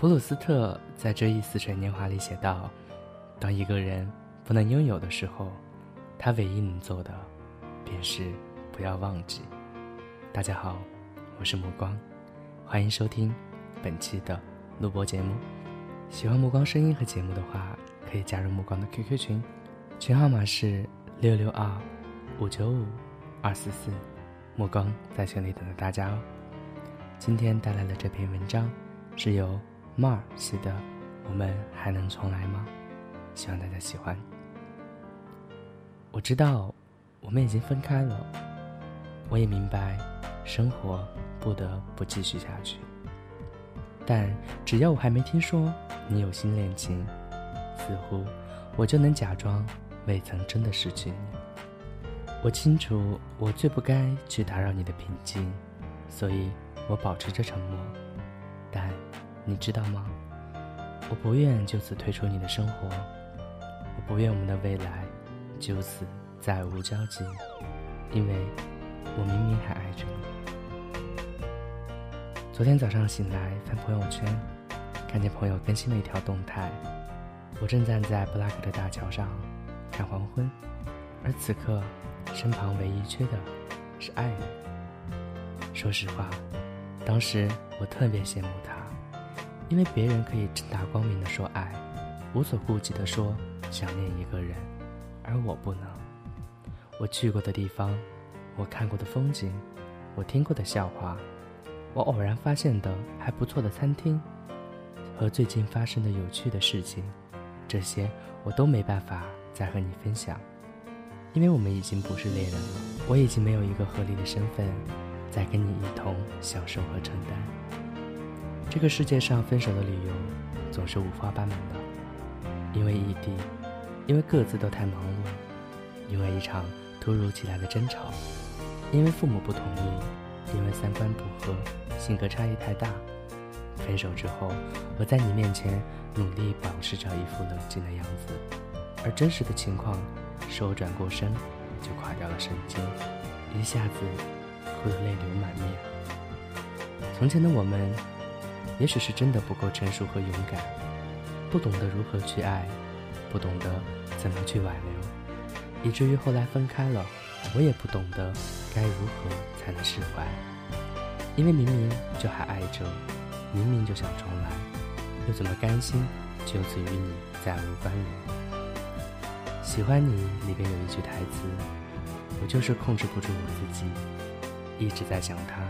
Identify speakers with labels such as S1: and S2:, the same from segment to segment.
S1: 普鲁斯特在《追忆似水年华》里写道：“当一个人不能拥有的时候，他唯一能做的，便是不要忘记。”大家好，我是目光，欢迎收听本期的录播节目。喜欢目光声音和节目的话，可以加入目光的 QQ 群，群号码是六六二五九五二四四，目光在群里等着大家哦。今天带来的这篇文章是由。马尔写的，我们还能重来吗？希望大家喜欢。我知道，我们已经分开了。我也明白，生活不得不继续下去。但只要我还没听说你有新恋情，似乎我就能假装未曾真的失去你。我清楚，我最不该去打扰你的平静，所以我保持着沉默。你知道吗？我不愿就此退出你的生活，我不愿我们的未来就此再无交集，因为我明明还爱着你。昨天早上醒来翻朋友圈，看见朋友更新了一条动态，我正站在布拉格的大桥上看黄昏，而此刻身旁唯一缺的是爱人。说实话，当时我特别羡慕他。因为别人可以正大光明的说爱，无所顾忌的说想念一个人，而我不能。我去过的地方，我看过的风景，我听过的笑话，我偶然发现的还不错的餐厅，和最近发生的有趣的事情，这些我都没办法再和你分享，因为我们已经不是恋人了，我已经没有一个合理的身份，再跟你一同享受和承担。这个世界上分手的理由总是五花八门的，因为异地，因为各自都太忙碌，因为一场突如其来的争吵，因为父母不同意，因为三观不合，性格差异太大。分手之后，我在你面前努力保持着一副冷静的样子，而真实的情况是我转过身就垮掉了神经，一下子哭得泪流满面。从前的我们。也许是真的不够成熟和勇敢，不懂得如何去爱，不懂得怎么去挽留，以至于后来分开了，我也不懂得该如何才能释怀。因为明明就还爱着，明明就想重来，又怎么甘心就此与你再无关联？喜欢你里边有一句台词，我就是控制不住我自己，一直在想他，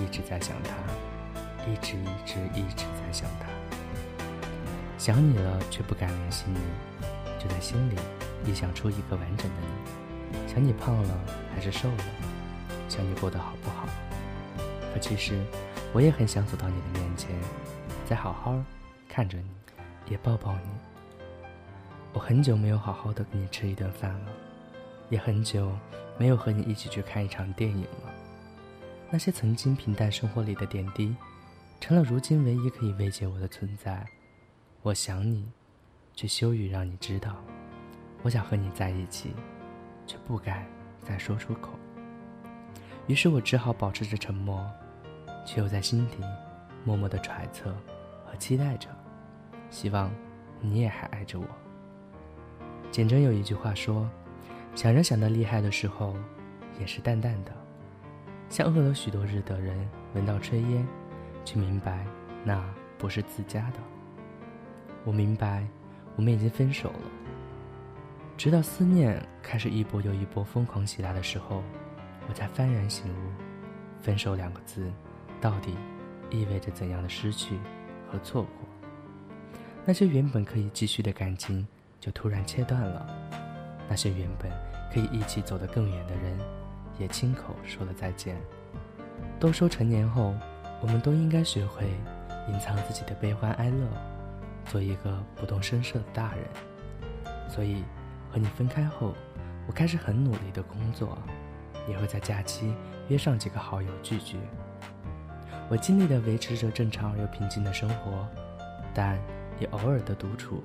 S1: 一直在想他。一直一直一直在想他，想你了却不敢联系你，就在心里臆想出一个完整的你。想你胖了还是瘦了，想你过得好不好。可其实我也很想走到你的面前，再好好看着你，也抱抱你。我很久没有好好的跟你吃一顿饭了，也很久没有和你一起去看一场电影了。那些曾经平淡生活里的点滴。成了如今唯一可以慰藉我的存在。我想你，却羞于让你知道。我想和你在一起，却不敢再说出口。于是我只好保持着沉默，却又在心底默默的揣测和期待着，希望你也还爱着我。简真有一句话说：“想人想得厉害的时候，也是淡淡的，像饿了许多日的人闻到炊烟。”却明白，那不是自家的。我明白，我们已经分手了。直到思念开始一波又一波疯狂袭来的时候，我才幡然醒悟：分手两个字，到底意味着怎样的失去和错过？那些原本可以继续的感情，就突然切断了；那些原本可以一起走得更远的人，也亲口说了再见。都说成年后，我们都应该学会隐藏自己的悲欢哀乐，做一个不动声色的大人。所以，和你分开后，我开始很努力的工作，也会在假期约上几个好友聚聚。我尽力的维持着正常而又平静的生活，但也偶尔的独处。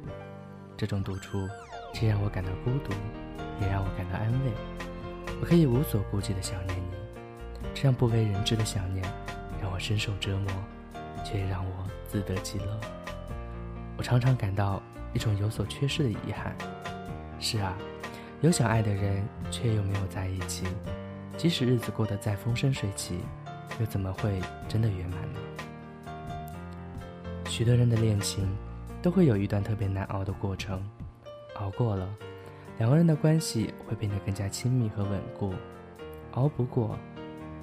S1: 这种独处，既让我感到孤独，也让我感到安慰。我可以无所顾忌的想念你，这样不为人知的想念，我深受折磨，却也让我自得其乐。我常常感到一种有所缺失的遗憾。是啊，有想爱的人，却又没有在一起，即使日子过得再风生水起，又怎么会真的圆满呢？许多人的恋情。都会有一段特别难熬的过程，熬过了，两个人的关系会变得更加亲密和稳固；熬不过，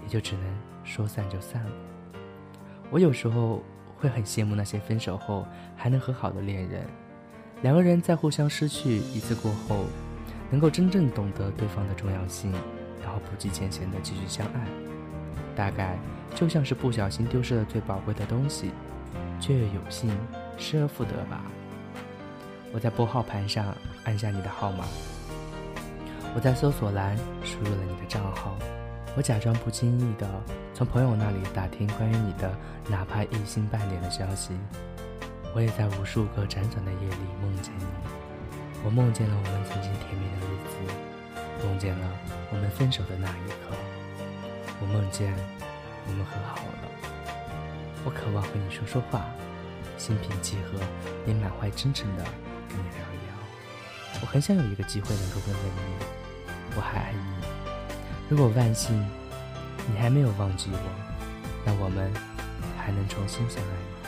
S1: 也就只能说散就散了。我有时候会很羡慕那些分手后还能和好的恋人，两个人在互相失去一次过后，能够真正懂得对方的重要性，然后不计前嫌的继续相爱，大概就像是不小心丢失了最宝贵的东西，却又有幸。失而复得吧。我在拨号盘上按下你的号码，我在搜索栏输入了你的账号，我假装不经意的从朋友那里打听关于你的哪怕一星半点的消息。我也在无数个辗转的夜里梦见你，我梦见了我们曾经甜蜜的日子，梦见了我们分手的那一刻，我梦见我们和好了。我渴望和你说说话。心平气和，也满怀真诚的跟你聊一聊。我很想有一个机会能够问问你，我还爱你。如果万幸你还没有忘记我，那我们还能重新相爱吗。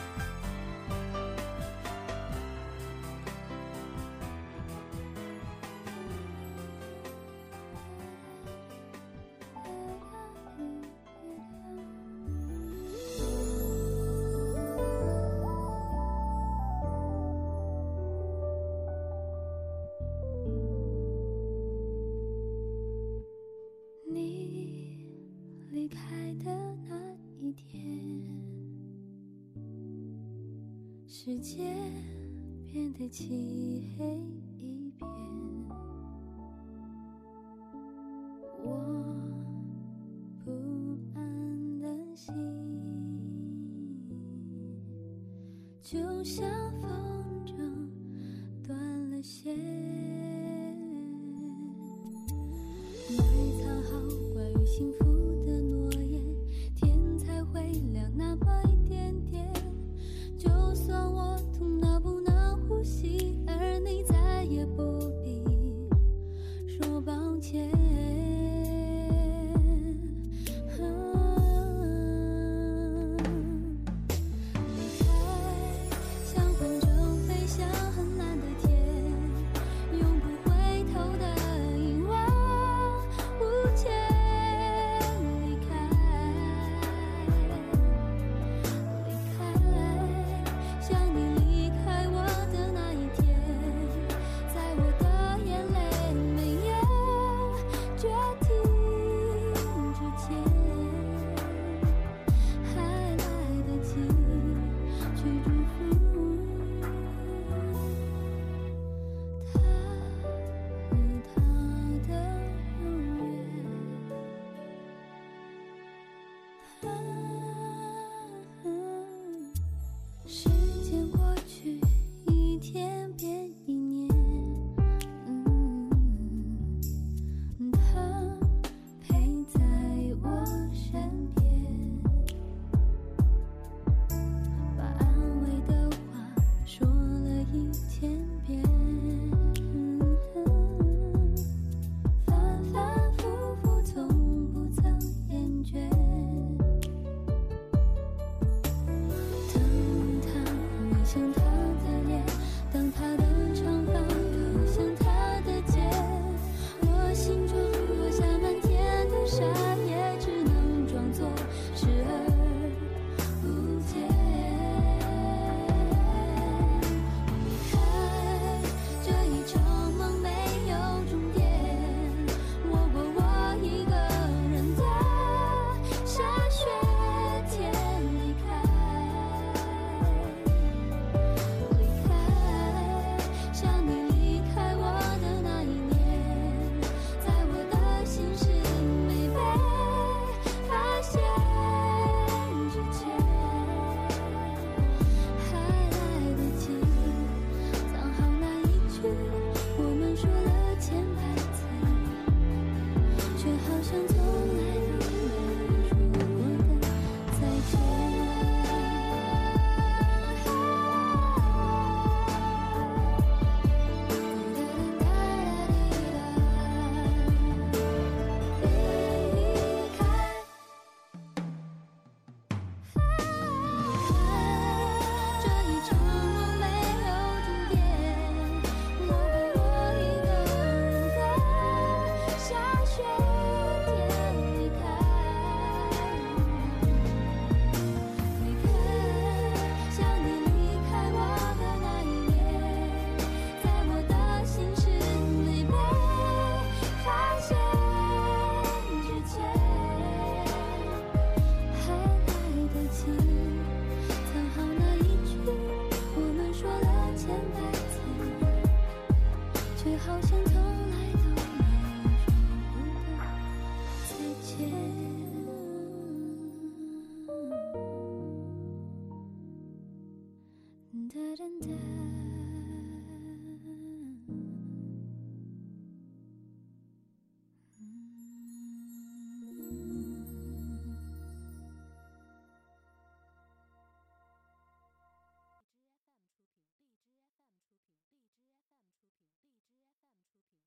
S2: 世界变得漆黑一片，我不安的心就像风筝断了线。埋藏好关于幸福呼 dead.